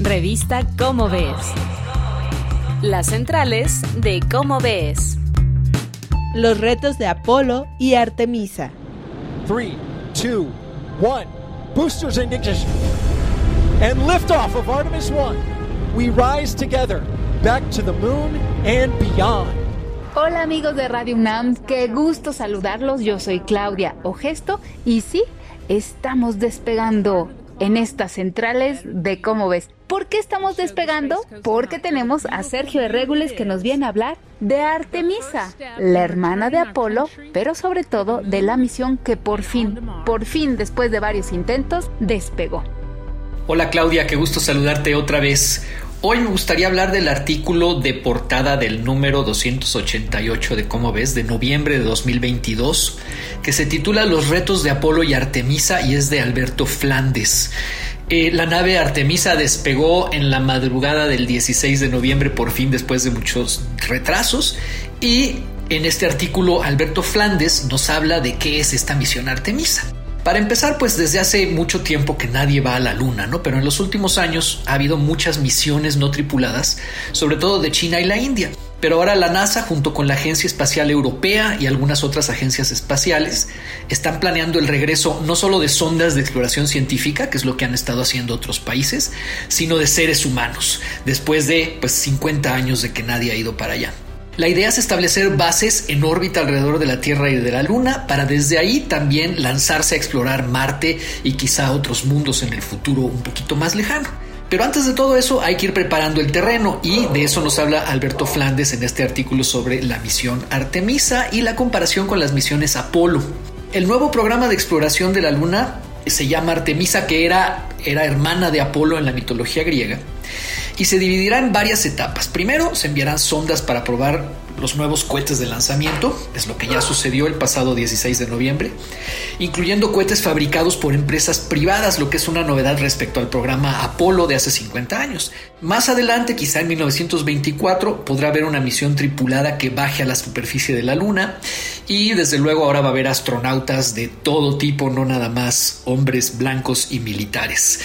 Revista Cómo Ves. Las centrales de Cómo Ves. Los retos de Apolo y Artemisa. 3, 2, 1. Boosters ignition. And liftoff of Artemis 1. We rise together back to the moon and beyond. Hola amigos de Radio UNAM, qué gusto saludarlos. Yo soy Claudia Ogesto y sí, estamos despegando en estas centrales de cómo ves. ¿Por qué estamos despegando? Porque tenemos a Sergio de Regules que nos viene a hablar de Artemisa, la hermana de Apolo, pero sobre todo de la misión que por fin, por fin después de varios intentos, despegó. Hola Claudia, qué gusto saludarte otra vez. Hoy me gustaría hablar del artículo de portada del número 288 de Cómo ves, de noviembre de 2022, que se titula Los retos de Apolo y Artemisa y es de Alberto Flandes. Eh, la nave Artemisa despegó en la madrugada del 16 de noviembre por fin después de muchos retrasos y en este artículo Alberto Flandes nos habla de qué es esta misión Artemisa. Para empezar, pues desde hace mucho tiempo que nadie va a la Luna, ¿no? Pero en los últimos años ha habido muchas misiones no tripuladas, sobre todo de China y la India. Pero ahora la NASA, junto con la Agencia Espacial Europea y algunas otras agencias espaciales, están planeando el regreso no solo de sondas de exploración científica, que es lo que han estado haciendo otros países, sino de seres humanos, después de pues 50 años de que nadie ha ido para allá. La idea es establecer bases en órbita alrededor de la Tierra y de la Luna para desde ahí también lanzarse a explorar Marte y quizá otros mundos en el futuro un poquito más lejano. Pero antes de todo eso hay que ir preparando el terreno y de eso nos habla Alberto Flandes en este artículo sobre la misión Artemisa y la comparación con las misiones Apolo. El nuevo programa de exploración de la Luna se llama Artemisa, que era, era hermana de Apolo en la mitología griega y se dividirá en varias etapas. Primero se enviarán sondas para probar los nuevos cohetes de lanzamiento, es lo que ya sucedió el pasado 16 de noviembre, incluyendo cohetes fabricados por empresas privadas, lo que es una novedad respecto al programa Apolo de hace 50 años. Más adelante, quizá en 1924, podrá haber una misión tripulada que baje a la superficie de la Luna y desde luego ahora va a haber astronautas de todo tipo, no nada más hombres blancos y militares.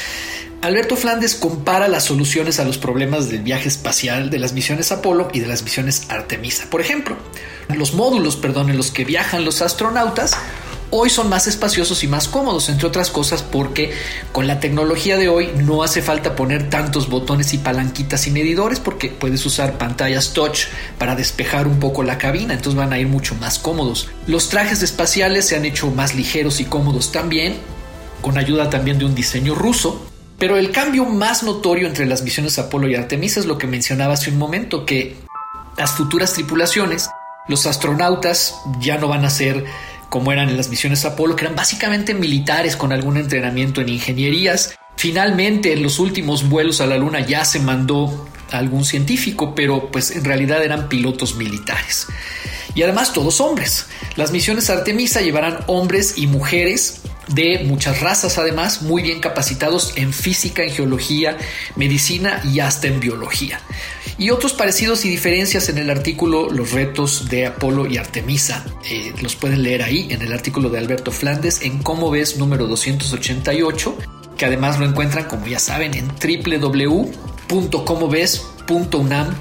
Alberto Flandes compara las soluciones a los problemas del viaje espacial de las misiones Apolo y de las misiones Artemisa. Por ejemplo, los módulos, perdón, en los que viajan los astronautas hoy son más espaciosos y más cómodos, entre otras cosas porque con la tecnología de hoy no hace falta poner tantos botones y palanquitas y medidores porque puedes usar pantallas touch para despejar un poco la cabina, entonces van a ir mucho más cómodos. Los trajes espaciales se han hecho más ligeros y cómodos también, con ayuda también de un diseño ruso, pero el cambio más notorio entre las misiones Apolo y Artemisa es lo que mencionaba hace un momento, que las futuras tripulaciones, los astronautas ya no van a ser como eran en las misiones Apolo, que eran básicamente militares con algún entrenamiento en ingenierías. Finalmente, en los últimos vuelos a la Luna ya se mandó a algún científico, pero pues en realidad eran pilotos militares. Y además todos hombres. Las misiones Artemisa llevarán hombres y mujeres de muchas razas además, muy bien capacitados en física, en geología, medicina y hasta en biología. Y otros parecidos y diferencias en el artículo Los retos de Apolo y Artemisa. Eh, los pueden leer ahí en el artículo de Alberto Flandes en Cómo ves número 288, que además lo encuentran, como ya saben, en www.comoves.unam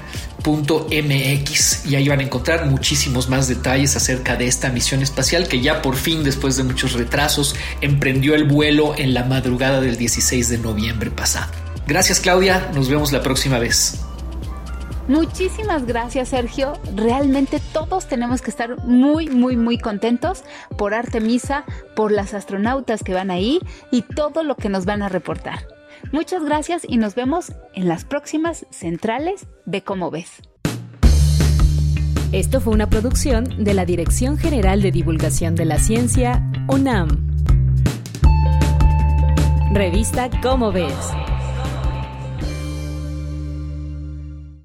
mx y ahí van a encontrar muchísimos más detalles acerca de esta misión espacial que ya por fin después de muchos retrasos emprendió el vuelo en la madrugada del 16 de noviembre pasado. Gracias Claudia, nos vemos la próxima vez. Muchísimas gracias Sergio, realmente todos tenemos que estar muy muy muy contentos por Artemisa, por las astronautas que van ahí y todo lo que nos van a reportar. Muchas gracias y nos vemos en las próximas centrales de Cómo ves. Esto fue una producción de la Dirección General de Divulgación de la Ciencia, UNAM. Revista Cómo ves.